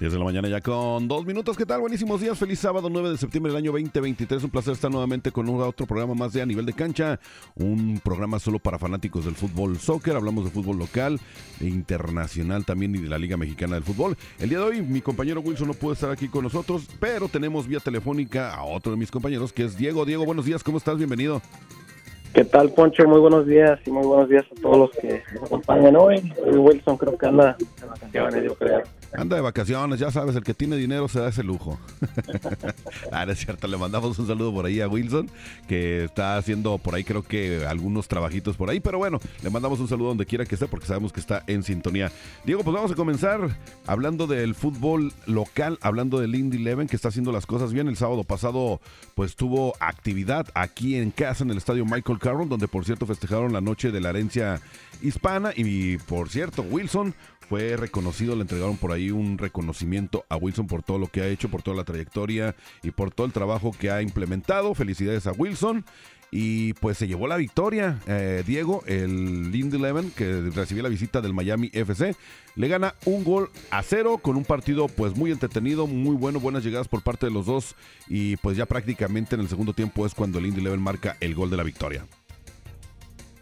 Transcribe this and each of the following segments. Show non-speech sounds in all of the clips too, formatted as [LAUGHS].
10 de la mañana ya con dos minutos. ¿Qué tal? Buenísimos días. Feliz sábado 9 de septiembre del año 2023. Un placer estar nuevamente con un, otro programa más de A Nivel de Cancha. Un programa solo para fanáticos del fútbol soccer. Hablamos de fútbol local, e internacional también y de la Liga Mexicana del Fútbol. El día de hoy mi compañero Wilson no pudo estar aquí con nosotros, pero tenemos vía telefónica a otro de mis compañeros que es Diego. Diego, buenos días. ¿Cómo estás? Bienvenido. ¿Qué tal, Poncho? Muy buenos días y muy buenos días a todos los que nos acompañan hoy. Wilson creo que anda de vacaciones, yo creo. Anda de vacaciones, ya sabes, el que tiene dinero se da ese lujo. [LAUGHS] ah, es cierto, le mandamos un saludo por ahí a Wilson, que está haciendo por ahí creo que algunos trabajitos por ahí, pero bueno, le mandamos un saludo donde quiera que esté porque sabemos que está en sintonía. Diego, pues vamos a comenzar hablando del fútbol local, hablando del Indy Eleven, que está haciendo las cosas bien. El sábado pasado pues tuvo actividad aquí en casa en el estadio Michael Carroll, donde por cierto festejaron la noche de la herencia hispana y por cierto Wilson fue reconocido, le entregaron por ahí un reconocimiento a Wilson por todo lo que ha hecho, por toda la trayectoria y por todo el trabajo que ha implementado. Felicidades a Wilson. Y pues se llevó la victoria, eh, Diego, el Lindy Eleven, que recibió la visita del Miami FC. Le gana un gol a cero con un partido pues muy entretenido, muy bueno, buenas llegadas por parte de los dos. Y pues ya prácticamente en el segundo tiempo es cuando el Lindy Eleven marca el gol de la victoria.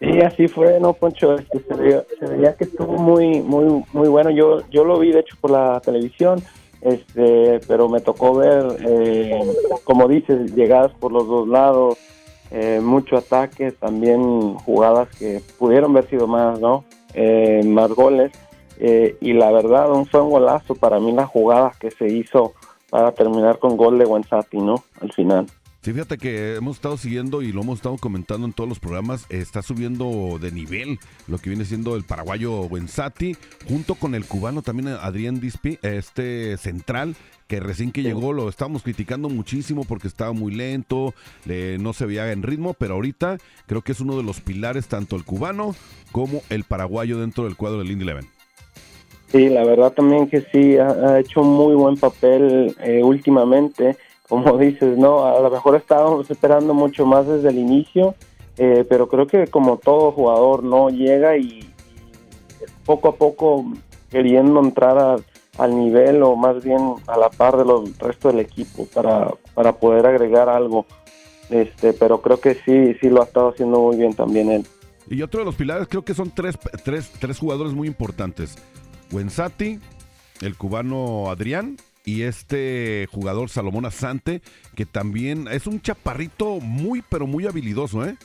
Sí, así fue, no, Poncho, este, se, veía, que estuvo muy, muy, muy bueno. Yo, yo lo vi, de hecho, por la televisión, este, pero me tocó ver, eh, como dices, llegadas por los dos lados, eh, mucho ataque, también jugadas que pudieron haber sido más, ¿no? Eh, más goles. Eh, y la verdad, un, fue un golazo para mí la jugada que se hizo para terminar con gol de Wensati, ¿no? Al final. Sí, fíjate que hemos estado siguiendo y lo hemos estado comentando en todos los programas, está subiendo de nivel lo que viene siendo el paraguayo Wensati, junto con el cubano también Adrián Dispi, este central, que recién que llegó lo estábamos criticando muchísimo porque estaba muy lento, no se veía en ritmo, pero ahorita creo que es uno de los pilares, tanto el cubano como el paraguayo dentro del cuadro del Indy Eleven. Sí, la verdad también que sí, ha, hecho un muy buen papel eh, últimamente como dices, ¿no? A lo mejor estábamos esperando mucho más desde el inicio, eh, pero creo que como todo jugador, ¿no? Llega y, poco a poco queriendo entrar al nivel o más bien a la par de los resto del equipo para, para poder agregar algo. Este, pero creo que sí, sí lo ha estado haciendo muy bien también él. Y otro de los pilares creo que son tres, tres, tres jugadores muy importantes. Wensati, el cubano Adrián y este jugador Salomón Asante, que también es un chaparrito muy, pero muy habilidoso, ¿eh?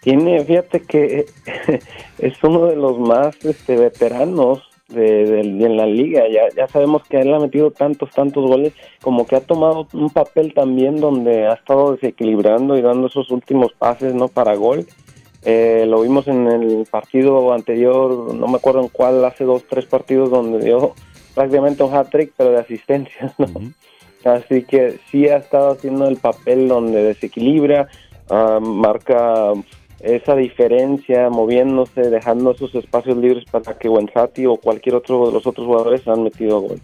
Tiene, fíjate que [LAUGHS] es uno de los más este, veteranos de, en la liga. Ya, ya sabemos que él ha metido tantos, tantos goles, como que ha tomado un papel también donde ha estado desequilibrando y dando esos últimos pases no para gol. Eh, lo vimos en el partido anterior, no me acuerdo en cuál, hace dos, tres partidos donde dio prácticamente un hat-trick, pero de asistencia, [LAUGHS] Así que sí ha estado haciendo el papel donde desequilibra, ah, marca esa diferencia, moviéndose, dejando esos espacios libres para que Wensati o cualquier otro de los otros jugadores han metido gol.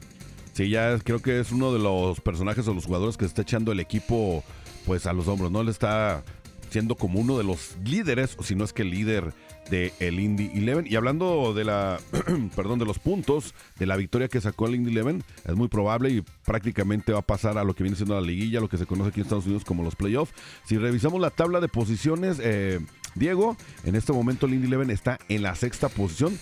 Sí, ya creo que es uno de los personajes o los jugadores que está echando el equipo pues a los hombros, ¿no? Le está siendo como uno de los líderes, o si no es que el líder de el Indy 11. Y hablando de la, [CLEARS THROAT] perdón, de los puntos de la victoria que sacó el Indy 11, es muy probable y prácticamente va a pasar a lo que viene siendo la liguilla, lo que se conoce aquí en Estados Unidos como los playoffs. Si revisamos la tabla de posiciones, eh, Diego, en este momento el Indy 11 está en la sexta posición.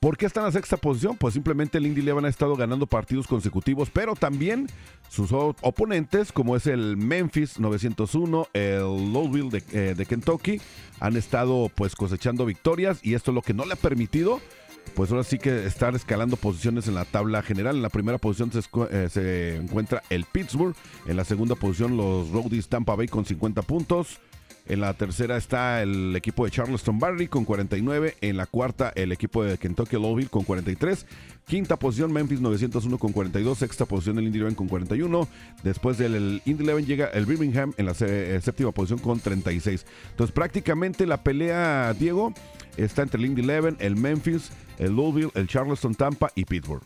¿Por qué está en la sexta posición? Pues simplemente el Indy Eleven ha estado ganando partidos consecutivos, pero también sus oponentes, como es el Memphis 901, el Louisville de, eh, de, Kentucky, han estado pues cosechando victorias y esto es lo que no le ha permitido pues ahora sí que estar escalando posiciones en la tabla general. En la primera posición se, eh, se, encuentra el Pittsburgh. En la segunda posición los Roadies Tampa Bay con 50 puntos. En la tercera está el equipo de Charleston Barry con 49. En la cuarta, el equipo de Kentucky Louisville con 43. Quinta posición, Memphis 901 con 42. Sexta posición, el Indy Eleven con 41. Después del Indy Eleven llega el Birmingham en la eh, séptima posición con 36. Entonces, prácticamente la pelea, Diego, está entre el Indy 11, el Memphis, el Louisville, el Charleston, Tampa y Pittsburgh.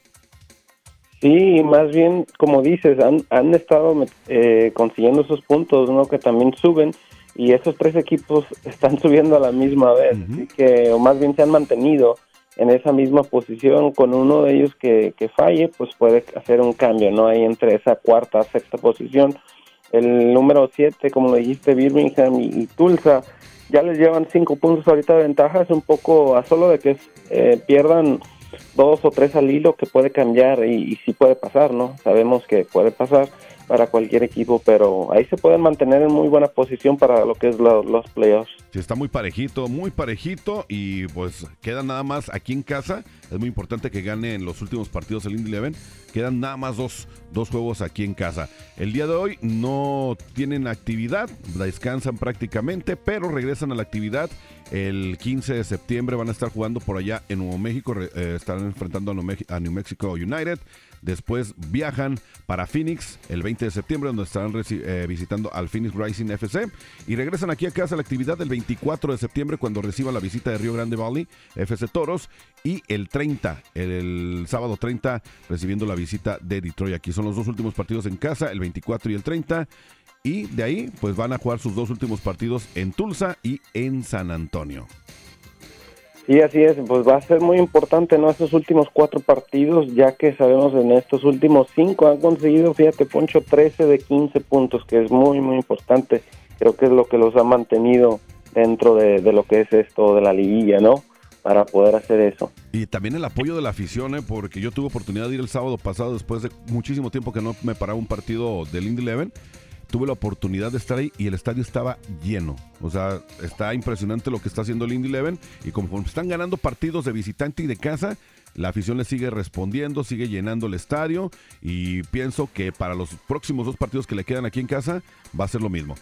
Sí, más bien, como dices, han, han estado eh, consiguiendo esos puntos, ¿no? Que también suben y esos tres equipos [LAUGHS] están subiendo a la misma vez, así que, o más bien se han mantenido en esa misma posición, con uno de ellos que, que falle, pues puede hacer un cambio, ¿no? Ahí entre esa cuarta, sexta posición. El número siete, como lo dijiste, Birmingham y, Tulsa, ya les llevan cinco puntos ahorita de ventaja, es un poco a solo de que eh, pierdan dos o tres al hilo que puede cambiar y, y sí puede pasar, ¿no? Sabemos que puede pasar para cualquier equipo, pero ahí se pueden mantener en muy buena posición para lo que es los playoffs. Sí, está muy parejito, muy parejito y pues queda nada más aquí en casa. Es muy importante que gane en los últimos partidos el Indy Eleven. Quedan nada más dos, dos juegos aquí en casa. El día de hoy no tienen actividad, descansan prácticamente, pero regresan a la actividad el 15 de septiembre. Van a estar jugando por allá en Nuevo México, eh, estarán enfrentando a New Mexico United. Después viajan para Phoenix el 20 de septiembre, donde estarán eh, visitando al Phoenix Rising FC. Y regresan aquí a casa a la actividad del 24 de septiembre, cuando reciban la visita de Río Grande Valley, FC Toros. Y el 30, el, sábado 30, recibiendo la visita de Detroit. Aquí son los dos últimos partidos en casa, el 24 y el 30. Y de ahí, pues van a jugar sus dos últimos partidos en Tulsa y en San Antonio. Sí, así es, pues va a ser muy importante ¿no? estos últimos cuatro partidos, ya que sabemos en estos últimos cinco han conseguido, fíjate, Poncho, 13 de 15 puntos, que es muy, muy importante. Creo que es lo que los ha mantenido dentro de, lo que es esto de la liguilla, ¿no? Para poder hacer eso. Y también el apoyo de la afición, ¿eh? porque yo tuve oportunidad de ir el sábado pasado, después de muchísimo tiempo que no me paraba un partido del Indy Eleven tuve la oportunidad de estar ahí y el estadio estaba lleno. O sea, está impresionante lo que está haciendo el Indy Eleven y como están ganando partidos de visitante y de casa, la afición le sigue respondiendo, sigue llenando el estadio y pienso que para los próximos dos partidos que le quedan aquí en casa va a ser lo mismo.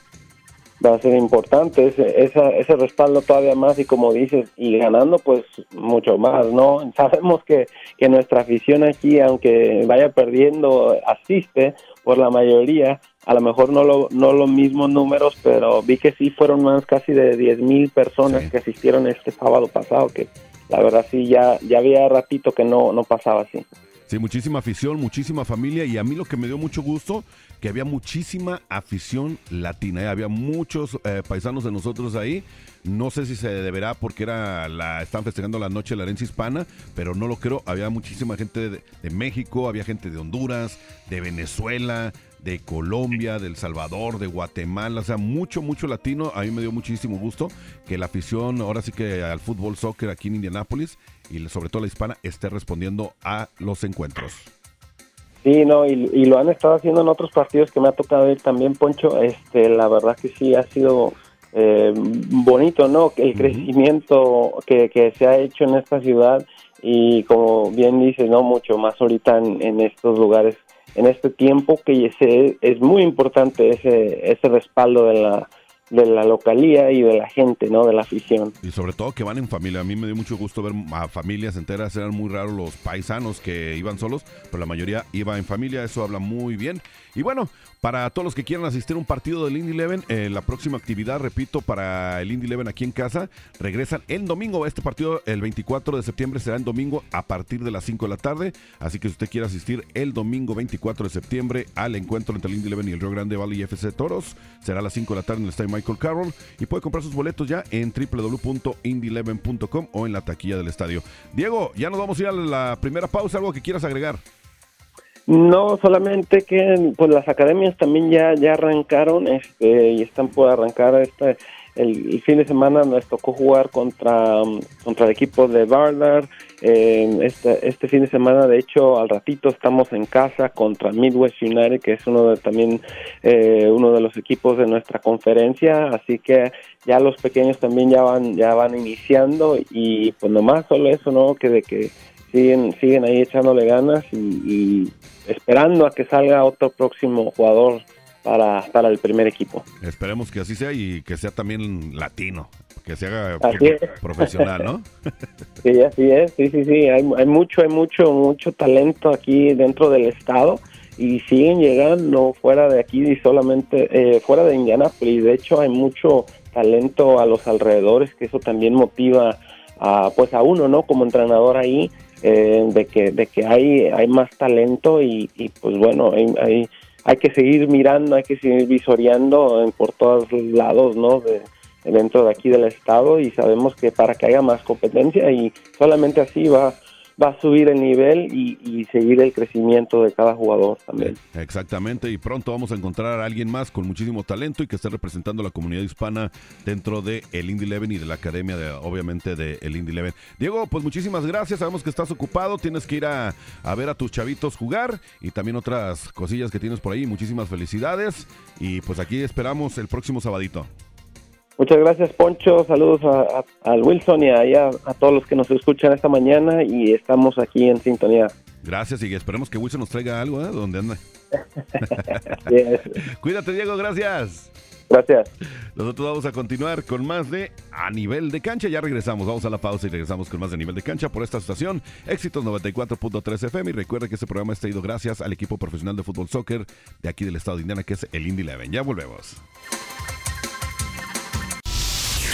Va a ser importante ese, ese respaldo todavía más y como dices, y ganando pues mucho más, ¿no? [LAUGHS] Sabemos que, que nuestra afición aquí, aunque vaya perdiendo, asiste por la mayoría, a lo mejor no lo, no los mismos números, pero vi que sí fueron más casi de 10 mil personas que asistieron este sábado pasado, que la verdad sí ya, ya había ratito que no, no pasaba así. Sí, muchísima afición, muchísima familia y a mí lo que me dio mucho gusto, que había muchísima afición latina, ¿eh? había muchos eh, paisanos de nosotros ahí, no sé si se deberá porque era la están festejando la noche de la herencia hispana, pero no lo creo, había muchísima gente de México, había gente de Honduras, de Venezuela, de Colombia, del Salvador, de Guatemala, o sea, mucho, mucho latino. A mí me dio muchísimo gusto que la afición, ahora sí que al fútbol soccer aquí en Indianápolis y sobre todo la hispana, esté respondiendo a los encuentros. Sí, no, y, lo han estado haciendo en otros partidos que me ha tocado ir también, Poncho. Este, la verdad que sí ha sido eh, bonito, ¿no? El crecimiento que, que se ha hecho en esta ciudad y como bien dices, ¿no? Mucho más ahorita en, en estos lugares en este tiempo que ese, es muy importante ese, ese respaldo de la, de la localía y de la gente, ¿no? De la afición. Y sobre todo que van en familia. A mí me dio mucho gusto ver a familias enteras. Eran muy raros los paisanos que iban solos, pero la mayoría iba en familia. Eso habla muy bien. Y bueno, para todos los que quieran asistir a un partido del Indy Eleven, eh, la próxima actividad, repito, para el Indy Eleven aquí en casa, regresan el domingo. Este partido, el 24 de septiembre, será en domingo a partir de las 5 de la tarde. Así que si usted quiere asistir el domingo 24 de septiembre al encuentro entre el Indy Eleven y el Río Grande Valley FC Toros, será a las 5 de la tarde en el estadio Michael Carroll. Y puede comprar sus boletos ya en www.indyeleven.com o en la taquilla del estadio. Diego, ya nos vamos a ir a la primera pausa. ¿Algo que quieras agregar? No, solamente que pues las academias también ya ya arrancaron este y están por arrancar este el, fin de semana nos tocó jugar contra contra el equipo de Bardar eh, este este fin de semana de hecho al ratito estamos en casa contra Midwest United que es uno de también eh, uno de los equipos de nuestra conferencia así que ya los pequeños también ya van ya van iniciando y pues nomás solo eso no que de que siguen siguen ahí echándole ganas y esperando a que salga otro próximo jugador para, para el primer equipo. Esperemos que así sea y que sea también latino, que se haga profesional, ¿no? [LAUGHS] sí, así es, sí, sí, sí, hay, hay mucho, hay mucho, mucho talento aquí dentro del estado y siguen llegando fuera de aquí y solamente eh, fuera de Indianapolis. De hecho, hay mucho talento a los alrededores que eso también motiva a, pues a uno, ¿no? Como entrenador ahí, eh, de que de que hay hay más talento y, pues bueno, hay, hay, que seguir mirando, hay que seguir visoreando por todos lados, ¿no? De, dentro de aquí del estado y sabemos que para que haya más competencia y solamente así va va a subir el nivel y, seguir el crecimiento de cada jugador también. Exactamente, y pronto vamos a encontrar a alguien más con muchísimo talento y que esté representando a la comunidad hispana dentro de el Indy Eleven y de la academia, de, obviamente, de el Indy Eleven. Diego, pues muchísimas gracias, sabemos que estás ocupado, tienes que ir a, a ver a tus chavitos jugar y también otras cosillas que tienes por ahí. Muchísimas felicidades y pues aquí esperamos el próximo sabadito. Muchas gracias, Poncho. Saludos a, al Wilson y a, a, todos los que nos escuchan esta mañana y estamos aquí en sintonía. Gracias y esperemos que Wilson nos traiga algo, ¿eh? ¿Dónde anda? [LAUGHS] [LAUGHS] Cuídate, Diego. Gracias. Gracias. Nosotros vamos a continuar con más de A Nivel de Cancha. Ya regresamos. Vamos a la pausa y regresamos con más de Nivel de Cancha por esta estación. Éxitos 94.3 FM. Y recuerde que este programa está ido gracias al equipo profesional de fútbol soccer de aquí del estado de Indiana, que es el Indy Eleven. Ya volvemos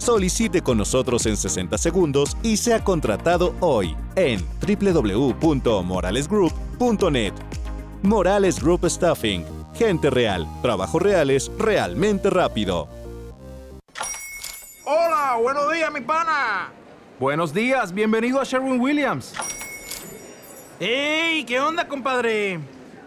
Solicite con nosotros en 60 segundos y sea contratado hoy en www.moralesgroup.net. Morales Group Staffing. Gente real, trabajos reales, realmente rápido. Hola, buenos días, mi pana. Buenos días, bienvenido a Sherwin Williams. ¡Ey! ¿Qué onda, compadre?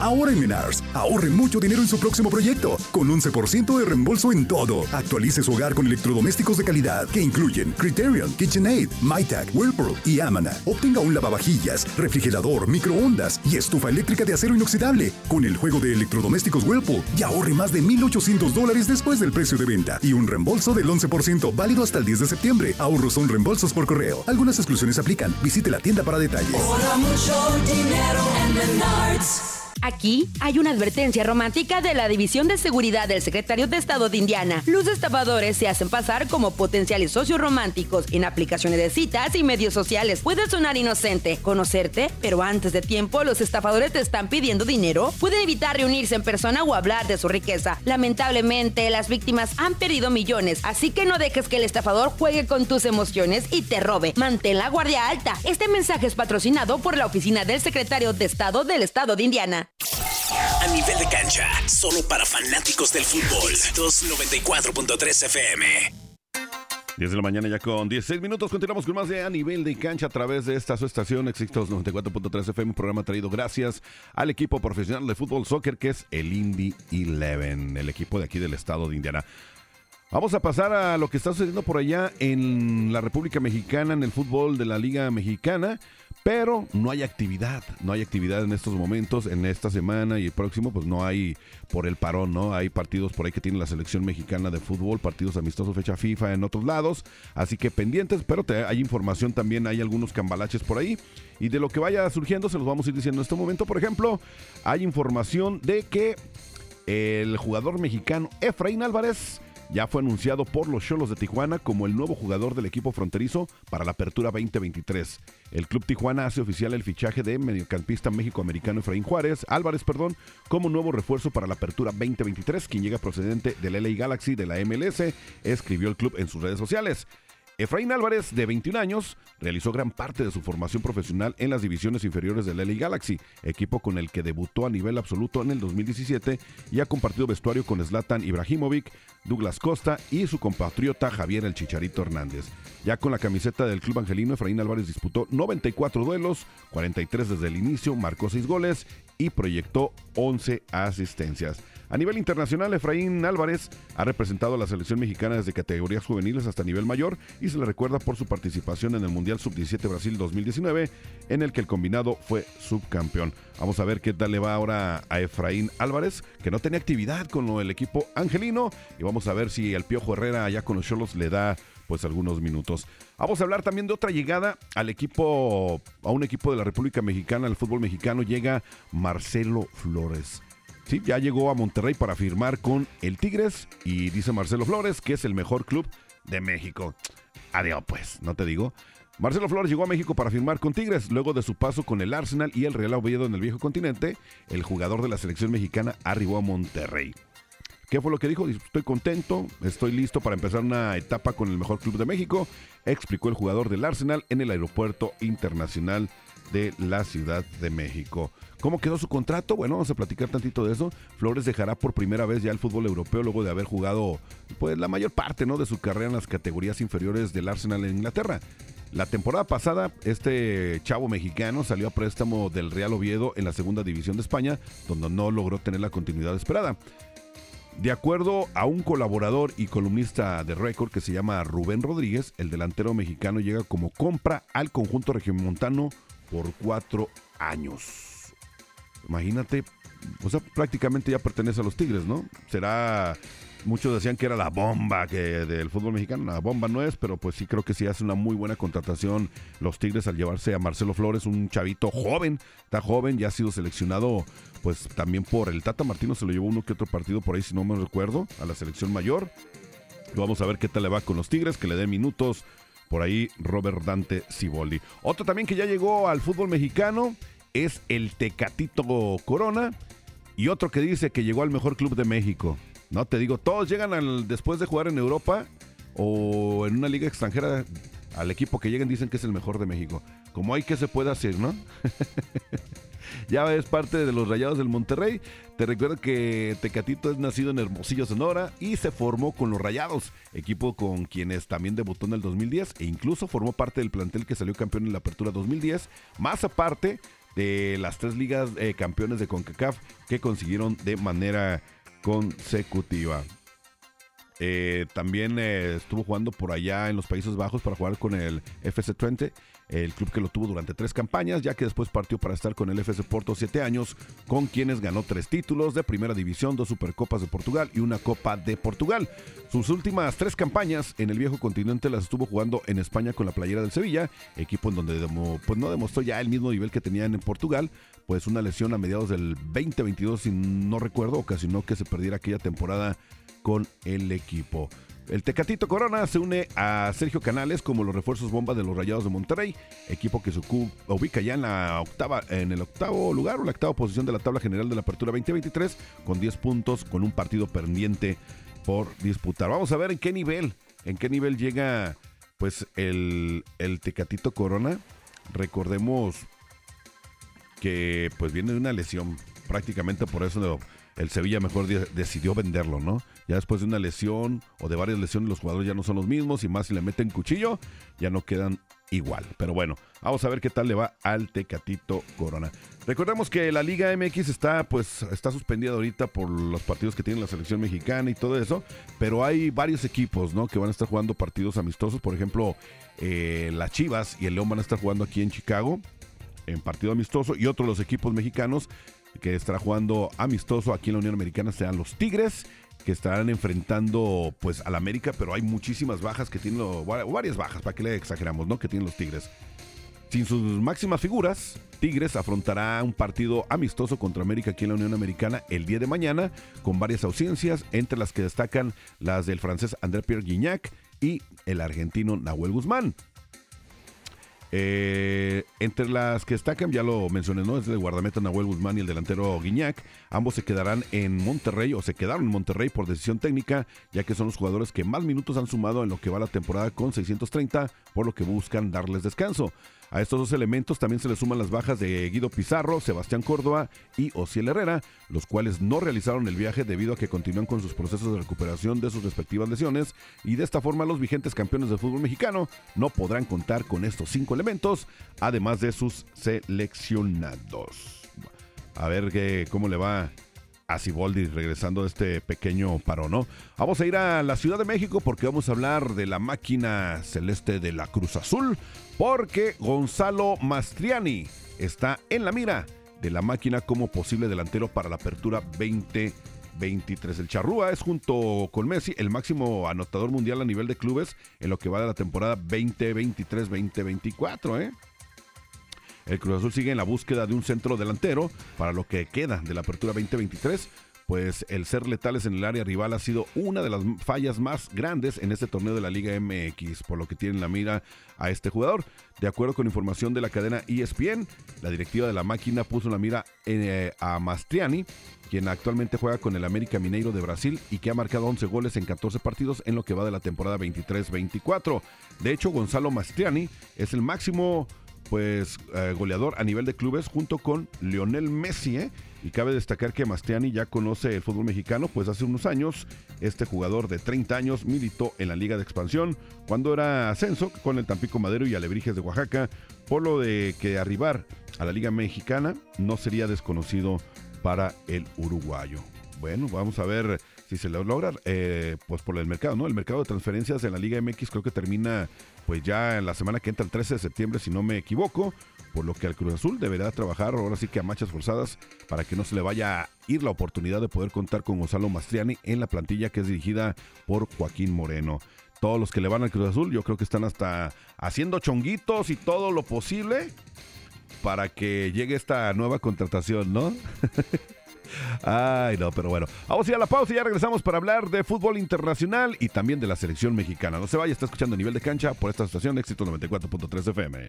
Ahora en Menars, ahorre mucho dinero en su próximo proyecto, con 11% de reembolso en todo. Actualice su hogar con electrodomésticos de calidad que incluyen Criterion, KitchenAid, MyTag, Whirlpool y Amana. Obtenga un lavavajillas, refrigerador, microondas y estufa eléctrica de acero inoxidable con el juego de electrodomésticos Whirlpool y ahorre más de 1,800 dólares después del precio de venta y un reembolso del 11% válido hasta el 10 de septiembre. Ahorros son reembolsos por correo. Algunas exclusiones aplican. Visite la tienda para detalles. mucho dinero en Menards. Aquí hay una advertencia romántica de la División de Seguridad del Secretario de Estado de Indiana. Los estafadores se hacen pasar como potenciales socios románticos en aplicaciones de citas y medios sociales. Puede sonar inocente, conocerte, pero antes de tiempo los estafadores te están pidiendo dinero. Pueden evitar reunirse en persona o hablar de su riqueza. Lamentablemente, las víctimas han perdido millones, así que no dejes que el estafador juegue con tus emociones y te robe. Mantén la guardia alta. Este mensaje es patrocinado por la Oficina del Secretario de Estado del Estado de Indiana. A nivel de cancha, solo para fanáticos del fútbol. 294.3 FM. 10 de la mañana ya con 16 minutos. Continuamos con más de A Nivel de Cancha a través de esta su estación Éxitos 94.3 FM. Programa traído gracias al equipo profesional de fútbol soccer que es el Indy Eleven, el equipo de aquí del estado de Indiana. Vamos a pasar a lo que está sucediendo por allá en la República Mexicana, en el fútbol de la Liga Mexicana, pero no hay actividad, no hay actividad en estos momentos, en esta semana y el próximo, pues no hay por el parón, ¿no? Hay partidos por ahí que tiene la selección mexicana de fútbol, partidos amistosos fecha FIFA en otros lados, así que pendientes, pero hay información también, hay algunos cambalaches por ahí, y de lo que vaya surgiendo se los vamos a ir diciendo en este momento, por ejemplo, hay información de que el jugador mexicano Efraín Álvarez ya fue anunciado por los Cholos de Tijuana como el nuevo jugador del equipo fronterizo para la apertura 2023. El club Tijuana hace oficial el fichaje de mediocampista méxico-americano Efraín Juárez, Álvarez, perdón, como nuevo refuerzo para la apertura 2023, quien llega procedente del LA Galaxy de la MLS, escribió el club en sus redes sociales. Efraín Álvarez, de 21 años, realizó gran parte de su formación profesional en las divisiones inferiores del LA Galaxy, equipo con el que debutó a nivel absoluto en el 2017 y ha compartido vestuario con Zlatan Ibrahimovic, Douglas Costa y su compatriota Javier El Chicharito Hernández. Ya con la camiseta del club angelino, Efraín Álvarez disputó 94 duelos, 43 desde el inicio, marcó 6 goles y proyectó 11 asistencias. A nivel internacional, Efraín Álvarez ha representado a la selección mexicana desde categorías juveniles hasta nivel mayor y se le recuerda por su participación en el Mundial Sub-17 Brasil 2019, en el que el combinado fue subcampeón. Vamos a ver qué tal le va ahora a Efraín Álvarez, que no tenía actividad con el equipo angelino, y vamos a ver si el Piojo Herrera allá con los Cholos le da pues algunos minutos. Vamos a hablar también de otra llegada al equipo, a un equipo de la República Mexicana, al fútbol mexicano, llega Marcelo Flores. Sí, ya llegó a Monterrey para firmar con el Tigres y dice Marcelo Flores que es el mejor club de México. Adiós, pues, no te digo. Marcelo Flores llegó a México para firmar con Tigres. Luego de su paso con el Arsenal y el Real Oviedo en el viejo continente, el jugador de la selección mexicana arribó a Monterrey. ¿Qué fue lo que dijo? Estoy contento, estoy listo para empezar una etapa con el mejor club de México, explicó el jugador del Arsenal en el aeropuerto internacional de la Ciudad de México. ¿Cómo quedó su contrato? Bueno, vamos a platicar tantito de eso. Flores dejará por primera vez ya el fútbol europeo luego de haber jugado pues la mayor parte ¿no? de su carrera en las categorías inferiores del Arsenal en Inglaterra. La temporada pasada, este chavo mexicano salió a préstamo del Real Oviedo en la segunda división de España, donde no logró tener la continuidad esperada. De acuerdo a un colaborador y columnista de récord que se llama Rubén Rodríguez, el delantero mexicano llega como compra al conjunto regiomontano por cuatro años. Imagínate, o sea, prácticamente ya pertenece a los Tigres, ¿no? Será, muchos decían que era la bomba que del fútbol mexicano, la bomba no es, pero pues sí creo que sí hace una muy buena contratación los Tigres al llevarse a Marcelo Flores, un chavito joven, está joven, ya ha sido seleccionado pues también por el Tata Martino, se lo llevó uno que otro partido por ahí, si no me recuerdo, a la selección mayor. Vamos a ver qué tal le va con los Tigres, que le den minutos por ahí Robert Dante Ciboldi. Otro también que ya llegó al fútbol mexicano es el Tecatito Corona. Y otro que dice que llegó al mejor club de México. No te digo, todos llegan al, después de jugar en Europa o en una liga extranjera. Al equipo que lleguen dicen que es el mejor de México. Como hay que se puede hacer, ¿no? [LAUGHS] ya es parte de los Rayados del Monterrey. Te recuerdo que Tecatito es nacido en Hermosillo, Sonora y se formó con los Rayados, equipo con quienes también debutó en el 2010 e incluso formó parte del plantel que salió campeón en la Apertura 2010. Más aparte de las tres ligas eh, campeones de CONCACAF que consiguieron de manera consecutiva. Eh, también eh, estuvo jugando por allá en los Países Bajos para jugar con el FC Twente, el club que lo tuvo durante tres campañas, ya que después partió para estar con el FC Porto siete años, con quienes ganó tres títulos de primera división, dos Supercopas de Portugal y una Copa de Portugal. Sus últimas tres campañas en el viejo continente las estuvo jugando en España con la playera del Sevilla, equipo en donde pues no demostró ya el mismo nivel que tenían en Portugal, pues una lesión a mediados del 2022, si no recuerdo, ocasionó que se perdiera aquella temporada con el equipo. El Tecatito Corona se une a Sergio Canales como los refuerzos bomba de los Rayados de Monterrey, equipo que se ubica ya en la octava, en el octavo lugar o la octava posición de la tabla general de la Apertura 2023 con 10 puntos con un partido pendiente por disputar. Vamos a ver en qué nivel, en qué nivel llega pues el, Tecatito Corona. Recordemos que pues viene de una lesión, prácticamente por eso el Sevilla mejor decidió venderlo, ¿no? Ya después de una lesión o de varias lesiones los jugadores ya no son los mismos y más si le meten cuchillo, ya no quedan igual. Pero bueno, vamos a ver qué tal le va al Tecatito Corona. Recordemos que la Liga MX está, pues, está suspendida ahorita por los partidos que tiene la selección mexicana y todo eso, pero hay varios equipos, ¿no? Que van a estar jugando partidos amistosos. Por ejemplo, eh, las Chivas y el León van a estar jugando aquí en Chicago en partido amistoso y otros los equipos mexicanos que estará jugando amistoso aquí en la Unión Americana serán los Tigres que estarán enfrentando pues al América, pero hay muchísimas bajas que tienen, varias bajas, para que le exageramos, ¿no? Que tienen los Tigres. Sin sus máximas figuras, Tigres afrontará un partido amistoso contra América aquí en la Unión Americana el día de mañana, con varias ausencias, entre las que destacan las del francés André Pierre Guignac y el argentino Nahuel Guzmán. Eh, entre las que destacan, ya lo mencioné, ¿no? Es el guardameta Nahuel Guzmán y el delantero Guiñac. Ambos se quedarán en Monterrey o se quedaron en Monterrey por decisión técnica, ya que son los jugadores que más minutos han sumado en lo que va la temporada con 630, por lo que buscan darles descanso. A estos dos elementos también se le suman las bajas de Guido Pizarro, Sebastián Córdoba y Ociel Herrera, los cuales no realizaron el viaje debido a que continúan con sus procesos de recuperación de sus respectivas lesiones y de esta forma los vigentes campeones del fútbol mexicano no podrán contar con estos cinco elementos, además de sus seleccionados. A ver qué, cómo le va a Ciboldi regresando de este pequeño paro, ¿no? Vamos a ir a la Ciudad de México porque vamos a hablar de la máquina celeste de la Cruz Azul, porque Gonzalo Mastriani está en la mira de la máquina como posible delantero para la apertura 2023. El Charrúa es junto con Messi el máximo anotador mundial a nivel de clubes en lo que va de la temporada 2023-2024, ¿eh? El Cruz Azul sigue en la búsqueda de un centro delantero para lo que queda de la apertura 2023 pues el ser letales en el área rival ha sido una de las fallas más grandes en este torneo de la Liga MX, por lo que tienen la mira a este jugador. De acuerdo con información de la cadena ESPN, la directiva de la máquina puso la mira eh, a Mastriani, quien actualmente juega con el América Mineiro de Brasil y que ha marcado 11 goles en 14 partidos en lo que va de la temporada 23-24. De hecho, Gonzalo Mastriani es el máximo pues eh, goleador a nivel de clubes junto con Lionel Messi. ¿eh? Y cabe destacar que Mastiani ya conoce el fútbol mexicano, pues hace unos años este jugador de 30 años militó en la Liga de Expansión cuando era ascenso con el Tampico Madero y Alebrijes de Oaxaca, por lo de que arribar a la Liga Mexicana no sería desconocido para el uruguayo. Bueno, vamos a ver si se lo logra, eh, pues por el mercado, ¿no? El mercado de transferencias en la Liga MX creo que termina pues ya en la semana que entra el 13 de septiembre, si no me equivoco, por lo que el Cruz Azul deberá trabajar ahora sí que a marchas forzadas para que no se le vaya a ir la oportunidad de poder contar con Gonzalo Mastriani en la plantilla que es dirigida por Joaquín Moreno. Todos los que le van al Cruz Azul, yo creo que están hasta haciendo chonguitos y todo lo posible para que llegue esta nueva contratación, ¿no? [LAUGHS] Ay, no, pero bueno. Vamos a ir a la pausa y ya regresamos para hablar de fútbol internacional y también de la selección mexicana. No se vaya, está escuchando nivel de cancha por esta estación Éxito 94.3 FM.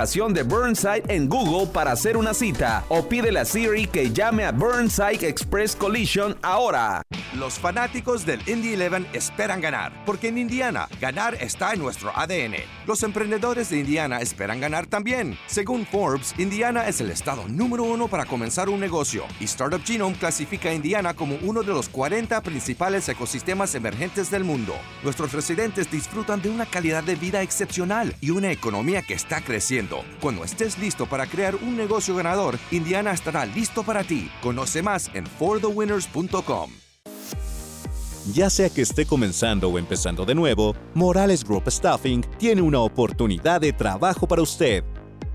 de Burnside en Google para hacer una cita o pídele a Siri que llame a Burnside Express Collision ahora. Los fanáticos del Indy 11 esperan ganar, porque en Indiana ganar está en nuestro ADN. Los emprendedores de Indiana esperan ganar también. Según Forbes, Indiana es el estado número uno para comenzar un negocio y Startup Genome clasifica a Indiana como uno de los 40 principales ecosistemas emergentes del mundo. Nuestros residentes disfrutan de una calidad de vida excepcional y una economía que está creciendo. Cuando estés listo para crear un negocio ganador, Indiana estará listo para ti. Conoce más en forthewinners.com. Ya sea que esté comenzando o empezando de nuevo, Morales Group Staffing tiene una oportunidad de trabajo para usted.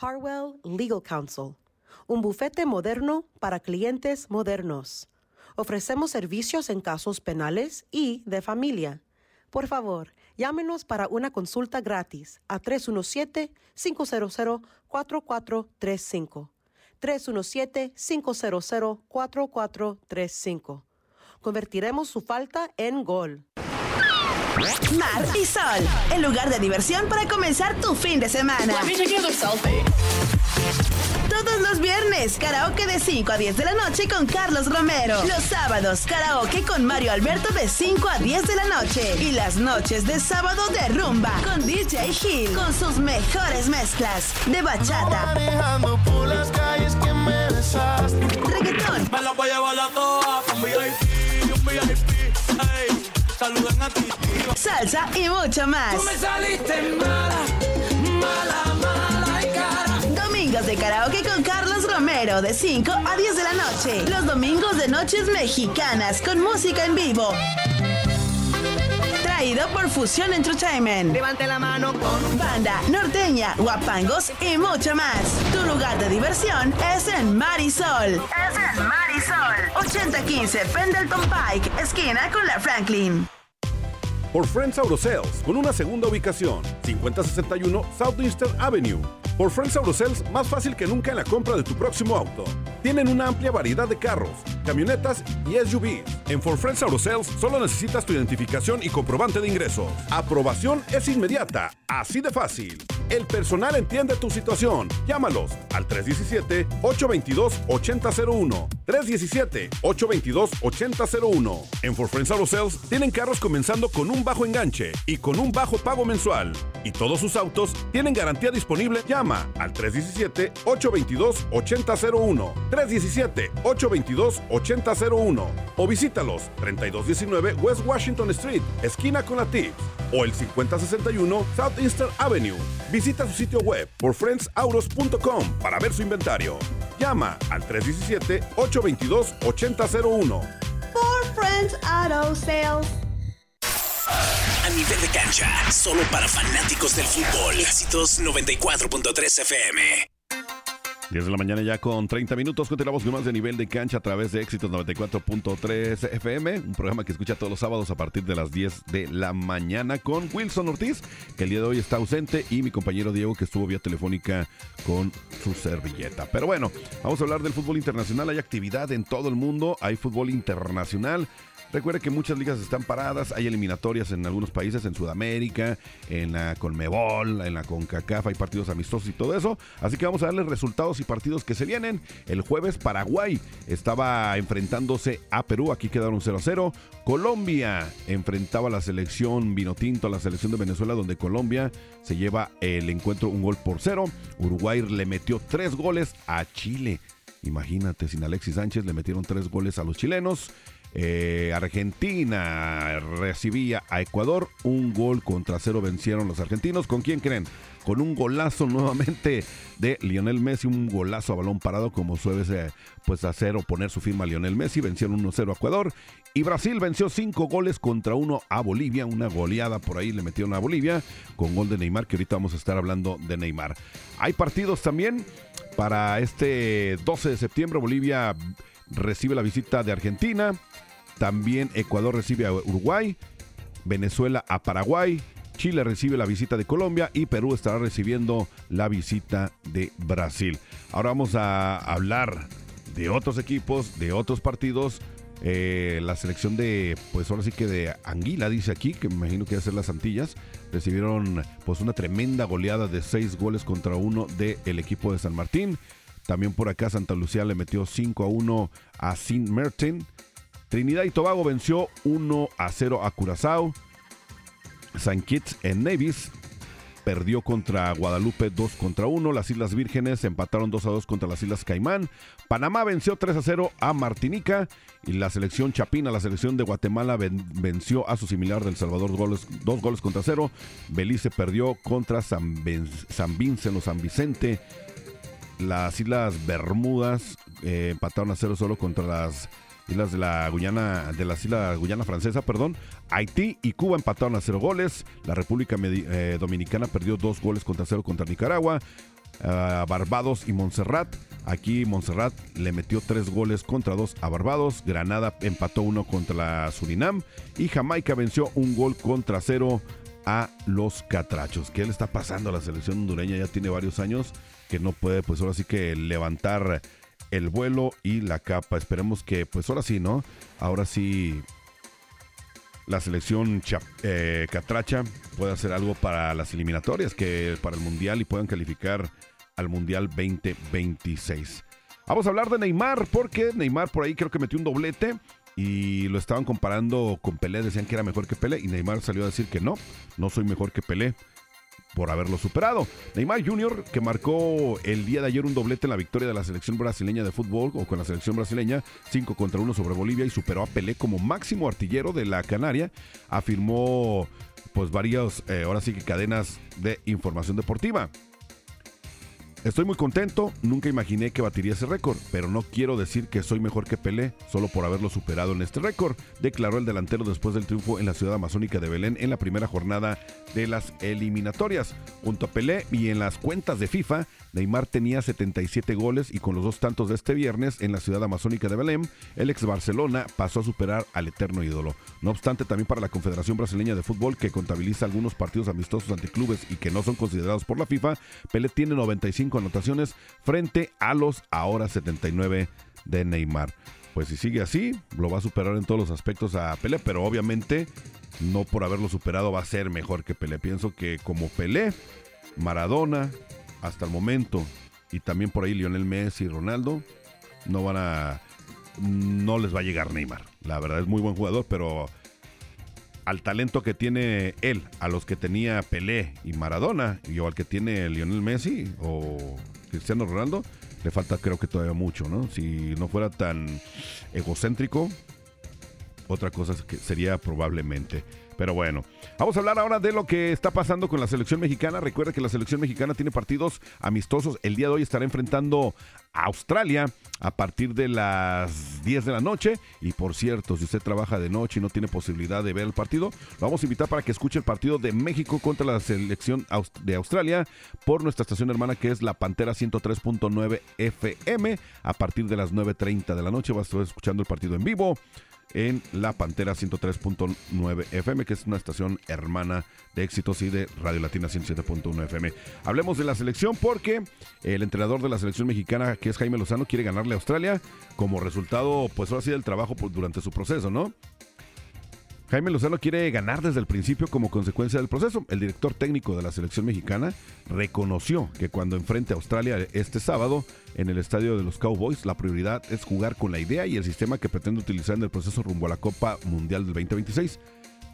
Harwell Legal Counsel, un bufete moderno para clientes modernos. Ofrecemos servicios en casos penales y de familia. Por favor, llámenos para una consulta gratis a 317-500-4435. 317-500-4435. Convertiremos su falta en gol. Mar y Sol, el lugar de diversión para comenzar tu fin de semana. Todos los viernes, karaoke de 5 a 10 de la noche con Carlos Romero. Los sábados, karaoke con Mario Alberto de 5 a 10 de la noche. Y las noches de sábado de rumba con DJ Hill con sus mejores mezclas de bachata. Reggaetón. Salsa y mucho más. Domingos de karaoke con Carlos Romero de 5 a 10 de la noche. Los domingos de noches mexicanas con música en vivo. Traído por Fusión Entertainment. Levante la mano con banda norteña, guapangos y mucho más. Tu lugar de diversión es en Marisol. Es en Marisol. 8015 Pendleton Pike, esquina con la Franklin. Por Friends Auto Sales, con una segunda ubicación, 5061 Southeastern Avenue. Por Friends Auto Sales, más fácil que nunca en la compra de tu próximo auto. Tienen una amplia variedad de carros, camionetas y SUVs. En For Friends Auto Sales, solo necesitas tu identificación y comprobante de ingresos. Aprobación es inmediata, así de fácil. El personal entiende tu situación. Llámalos al 317-822-8001. 317-822-8001. En For Friends Auto Sales tienen carros comenzando con un bajo enganche y con un bajo pago mensual. Y todos sus autos tienen garantía disponible. Llama al 317-822-8001. 317-822-8001. O visítalos 3219 West Washington Street, esquina con la Tips. O el 5061 Southeastern Avenue. Su sitio web por friendsautos.com para ver su inventario. Llama al 317-822-8001. For Friends Auto Sales. A nivel de cancha, solo para fanáticos del fútbol. Éxitos 94.3 FM. 10 de la mañana ya con 30 minutos. Continuamos con más de nivel de cancha a través de Éxitos 94.3 FM. Un programa que escucha todos los sábados a partir de las 10 de la mañana con Wilson Ortiz, que el día de hoy está ausente, y mi compañero Diego, que estuvo vía telefónica con su servilleta. Pero bueno, vamos a hablar del fútbol internacional. Hay actividad en todo el mundo. Hay fútbol internacional. Recuerde que muchas ligas están paradas, hay eliminatorias en algunos países, en Sudamérica, en la Conmebol, en la CONCACAF, hay partidos amistosos y todo eso. Así que vamos a darles resultados y partidos que se vienen. El jueves Paraguay estaba enfrentándose a Perú, aquí quedaron 0 a 0. Colombia enfrentaba a la selección Vinotinto, a la selección de Venezuela, donde Colombia se lleva el encuentro un gol por cero. Uruguay le metió tres goles a Chile. Imagínate, sin Alexis Sánchez le metieron tres goles a los chilenos. Eh, Argentina recibía a Ecuador. Un gol contra cero vencieron los argentinos. ¿Con quién creen? Con un golazo nuevamente de Lionel Messi. Un golazo a balón parado como suele pues, hacer o poner su firma a Lionel Messi. Vencieron 1-0 a Ecuador. Y Brasil venció cinco goles contra uno a Bolivia. Una goleada por ahí le metieron a Bolivia con gol de Neymar, que ahorita vamos a estar hablando de Neymar. Hay partidos también para este 12 de septiembre. Bolivia recibe la visita de Argentina. También Ecuador recibe a Uruguay. Venezuela a Paraguay. Chile recibe la visita de Colombia y Perú estará recibiendo la visita de Brasil. Ahora vamos a hablar de otros equipos, de otros partidos. Eh, la selección de, pues ahora sí que de Anguila, dice aquí, que me imagino que va a ser las Antillas, recibieron pues una tremenda goleada de seis goles contra uno del equipo de San Martín. También por acá Santa Lucía le metió 5 a 1 a Sin Martin. Trinidad y Tobago venció 1 a 0 a Curazao. San Kitts en Nevis perdió contra Guadalupe 2 contra 1. Las Islas Vírgenes empataron 2 a 2 contra las Islas Caimán. Panamá venció 3 a 0 a Martinica. Y la selección Chapina, la selección de Guatemala, venció a su similar del Salvador goles, dos goles contra 0. Belice perdió contra San, San Vincent o San Vicente. Las Islas Bermudas eh, empataron a 0 solo contra las islas de la Guyana, de Guyana Francesa, perdón. Haití y Cuba empataron a cero goles. La República eh, Dominicana perdió dos goles contra cero contra Nicaragua. Barbados y Montserrat. Aquí Montserrat le metió tres goles contra dos a Barbados. Granada empató uno contra la Surinam. Y Jamaica venció un gol contra cero a los Catrachos. ¿Qué le está pasando a la selección hondureña? Ya tiene varios años que no puede, pues ahora sí que levantar el vuelo y la capa. Esperemos que, pues ahora sí, ¿no? Ahora sí la selección eh, Catracha pueda hacer algo para las eliminatorias, que para el Mundial y puedan calificar al Mundial 2026. Vamos a hablar de Neymar, porque Neymar por ahí creo que metió un doblete y lo estaban comparando con Pelé, decían que era mejor que Pelé y Neymar salió a decir que no, no soy mejor que Pelé por haberlo superado. Neymar Jr., que marcó el día de ayer un doblete en la victoria de la selección brasileña de fútbol, o con la selección brasileña, 5 contra 1 sobre Bolivia y superó a Pelé como máximo artillero de la Canaria, afirmó pues varias, eh, ahora sí que cadenas de información deportiva. Estoy muy contento, nunca imaginé que batiría ese récord, pero no quiero decir que soy mejor que Pelé solo por haberlo superado en este récord, declaró el delantero después del triunfo en la ciudad amazónica de Belén en la primera jornada de las eliminatorias. Junto a Pelé y en las cuentas de FIFA, Neymar tenía 77 goles y con los dos tantos de este viernes en la ciudad amazónica de Belén, el ex Barcelona pasó a superar al eterno ídolo. No obstante, también para la Confederación Brasileña de Fútbol, que contabiliza algunos partidos amistosos ante clubes y que no son considerados por la FIFA, Pelé tiene 95 anotaciones frente a los ahora 79 de Neymar. Pues si sigue así, lo va a superar en todos los aspectos a Pelé, pero obviamente no por haberlo superado va a ser mejor que Pelé. Pienso que como Pelé, Maradona, hasta el momento, y también por ahí Lionel Messi y Ronaldo, no van a. No les va a llegar Neymar. La verdad es muy buen jugador, pero al talento que tiene él, a los que tenía Pelé y Maradona, y al que tiene Lionel Messi o Cristiano Ronaldo, le falta creo que todavía mucho, ¿no? Si no fuera tan egocéntrico, otra cosa sería probablemente. Pero bueno, vamos a hablar ahora de lo que está pasando con la selección mexicana. Recuerda que la selección mexicana tiene partidos amistosos. El día de hoy estará enfrentando a Australia a partir de las 10 de la noche. Y por cierto, si usted trabaja de noche y no tiene posibilidad de ver el partido, lo vamos a invitar para que escuche el partido de México contra la selección de Australia por nuestra estación hermana que es la Pantera 103.9 FM. A partir de las 9.30 de la noche va a estar escuchando el partido en vivo en La Pantera 103.9 FM, que es una estación hermana de éxitos y de Radio Latina 107.1 FM. Hablemos de la selección porque el entrenador de la selección mexicana, que es Jaime Lozano, quiere ganarle a Australia como resultado, pues ahora sí, del trabajo pues, durante su proceso, ¿no? Jaime Lozano quiere ganar desde el principio como consecuencia del proceso. El director técnico de la selección mexicana reconoció que cuando enfrente a Australia este sábado en el estadio de los Cowboys, la prioridad es jugar con la idea y el sistema que pretende utilizar en el proceso rumbo a la Copa Mundial del 2026.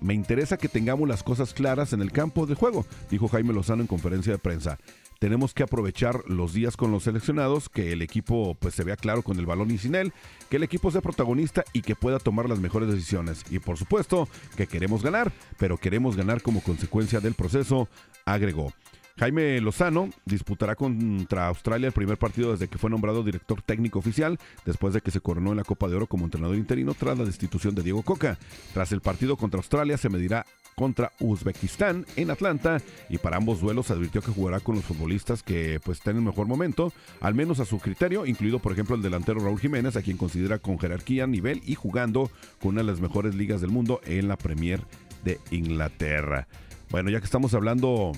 Me interesa que tengamos las cosas claras en el campo de juego, dijo Jaime Lozano en conferencia de prensa. Tenemos que aprovechar los días con los seleccionados, que el equipo pues se vea claro con el balón y sin él, que el equipo sea protagonista y que pueda tomar las mejores decisiones. Y por supuesto que queremos ganar, pero queremos ganar como consecuencia del proceso, agregó. Jaime Lozano disputará contra Australia el primer partido desde que fue nombrado director técnico oficial, después de que se coronó en la Copa de Oro como entrenador interino tras la destitución de Diego Coca. Tras el partido contra Australia se medirá contra Uzbekistán en Atlanta y para ambos duelos advirtió que jugará con los futbolistas que pues estén en el mejor momento, al menos a su criterio, incluido por ejemplo el delantero Raúl Jiménez, a quien considera con jerarquía, nivel y jugando con una de las mejores ligas del mundo en la Premier de Inglaterra. Bueno, ya que estamos hablando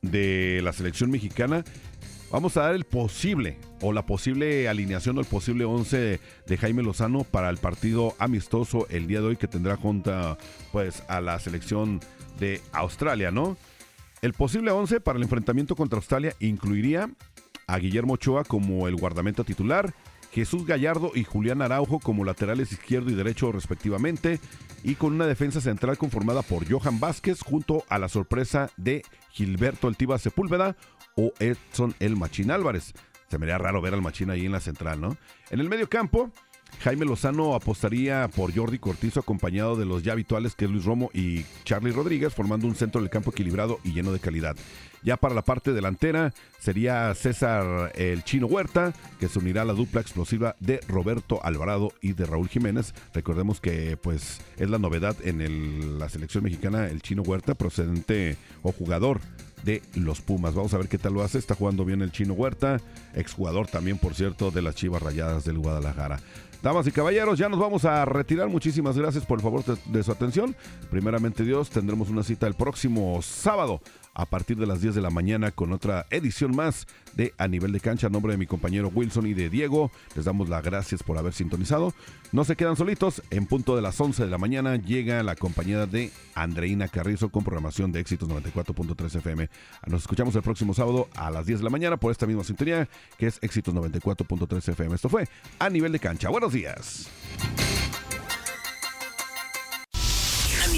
de la selección mexicana, vamos a dar el posible o la posible alineación o el posible 11 de Jaime Lozano para el partido amistoso el día de hoy que tendrá junto pues a la selección de Australia, ¿no? El posible 11 para el enfrentamiento contra Australia incluiría a Guillermo Ochoa como el guardameta titular, Jesús Gallardo y Julián Araujo como laterales izquierdo y derecho respectivamente, y con una defensa central conformada por Johan Vázquez junto a la sorpresa de Gilberto El Tiba Sepúlveda o Edson El Machín Álvarez. Se me haría raro ver al Machín ahí en la central, ¿no? En el medio campo, Jaime Lozano apostaría por Jordi Cortizo acompañado de los ya habituales que es Luis Romo y Charlie Rodríguez formando un centro del campo equilibrado y lleno de calidad. Ya para la parte delantera sería César el Chino Huerta, que se unirá a la dupla explosiva de Roberto Alvarado y de Raúl Jiménez. Recordemos que pues es la novedad en la selección mexicana el Chino Huerta, procedente o jugador de los Pumas. Vamos a ver qué tal lo hace. Está jugando bien el Chino Huerta, exjugador también, por cierto, de las Chivas Rayadas del Guadalajara. Damas y caballeros, ya nos vamos a retirar. Muchísimas gracias por el favor de, de su atención. Primeramente Dios, tendremos una cita el próximo sábado a partir de las 10 de la mañana con otra edición más de A Nivel de Cancha. A nombre de mi compañero Wilson y de Diego, les damos las gracias por haber sintonizado. No se quedan solitos. En punto de las 11 de la mañana llega la compañía de Andreina Carrizo con programación de Éxitos 94.3 FM. Nos escuchamos el próximo sábado a las 10 de la mañana por esta misma sintonía que es Éxitos 94.3 FM. Esto fue A Nivel de Cancha. Buenos días.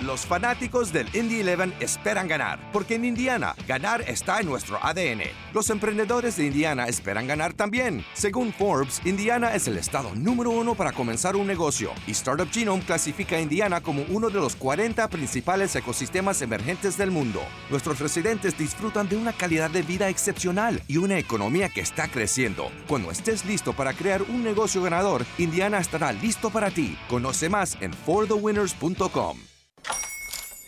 Los fanáticos del Indy 11 esperan ganar, porque en Indiana, ganar está en nuestro ADN. Los emprendedores de Indiana esperan ganar también. Según Forbes, Indiana es el estado número uno para comenzar un negocio, y Startup Genome clasifica a Indiana como uno de los 40 principales ecosistemas emergentes del mundo. Nuestros residentes disfrutan de una calidad de vida excepcional y una economía que está creciendo. Cuando estés listo para crear un negocio ganador, Indiana estará listo para ti. Conoce más en forthewinners.com.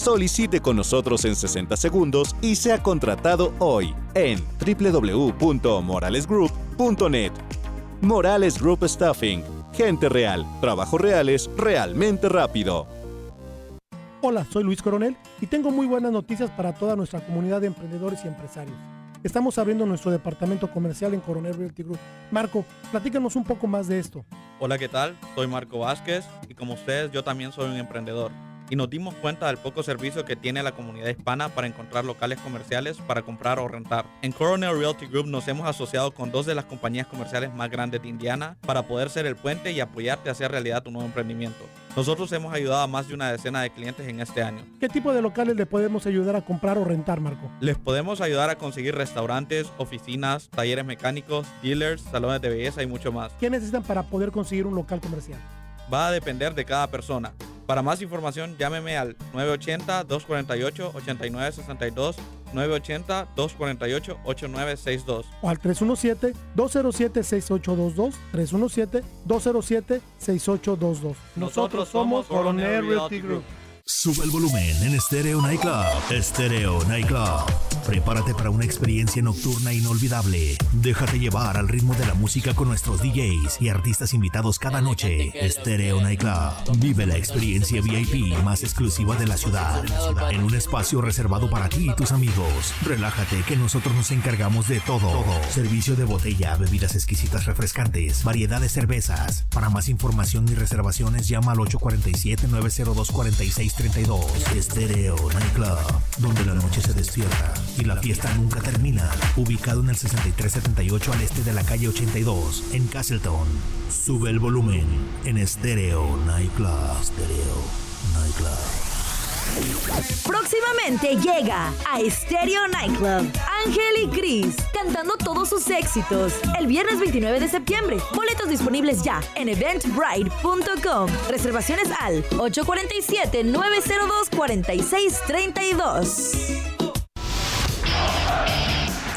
Solicite con nosotros en 60 segundos y sea contratado hoy en www.moralesgroup.net. Morales Group Staffing. Gente real, trabajos reales, realmente rápido. Hola, soy Luis Coronel y tengo muy buenas noticias para toda nuestra comunidad de emprendedores y empresarios. Estamos abriendo nuestro departamento comercial en Coronel Realty Group. Marco, platícanos un poco más de esto. Hola, ¿qué tal? Soy Marco Vázquez y como ustedes yo también soy un emprendedor. Y nos dimos cuenta del poco servicio que tiene la comunidad hispana para encontrar locales comerciales para comprar o rentar. En Coronel Realty Group nos hemos asociado con dos de las compañías comerciales más grandes de Indiana para poder ser el puente y apoyarte a hacer realidad tu nuevo emprendimiento. Nosotros hemos ayudado a más de una decena de clientes en este año. ¿Qué tipo de locales le podemos ayudar a comprar o rentar, Marco? Les podemos ayudar a conseguir restaurantes, oficinas, talleres mecánicos, dealers, salones de belleza y mucho más. ¿Qué necesitan para poder conseguir un local comercial? Va a depender de cada persona. Para más información, llámeme al 980-248-8962, 980-248-8962. O al 317-207-6822, 317-207-6822. Nosotros somos Coronel Realty Group. Sube el volumen en Stereo Nightclub. Stereo Nightclub. Prepárate para una experiencia nocturna inolvidable. Déjate llevar al ritmo de la música con nuestros DJs y artistas invitados cada noche. Stereo Nightclub. Vive la experiencia VIP más exclusiva de la ciudad. En un espacio reservado para ti y tus amigos. Relájate que nosotros nos encargamos de todo. Servicio de botella, bebidas exquisitas refrescantes, variedad de cervezas. Para más información y reservaciones llama al 847-902-4632. Stereo Nightclub, donde la noche se despierta y la fiesta nunca termina. Ubicado en el 6378 al este de la calle 82, en Castleton. Sube el volumen en Stereo Nightclub. Stereo Nightclub. Próximamente llega a Stereo Nightclub Ángel y Chris cantando todos sus éxitos el viernes 29 de septiembre. Boletos disponibles ya en eventbrite.com. Reservaciones al 847-902-4632.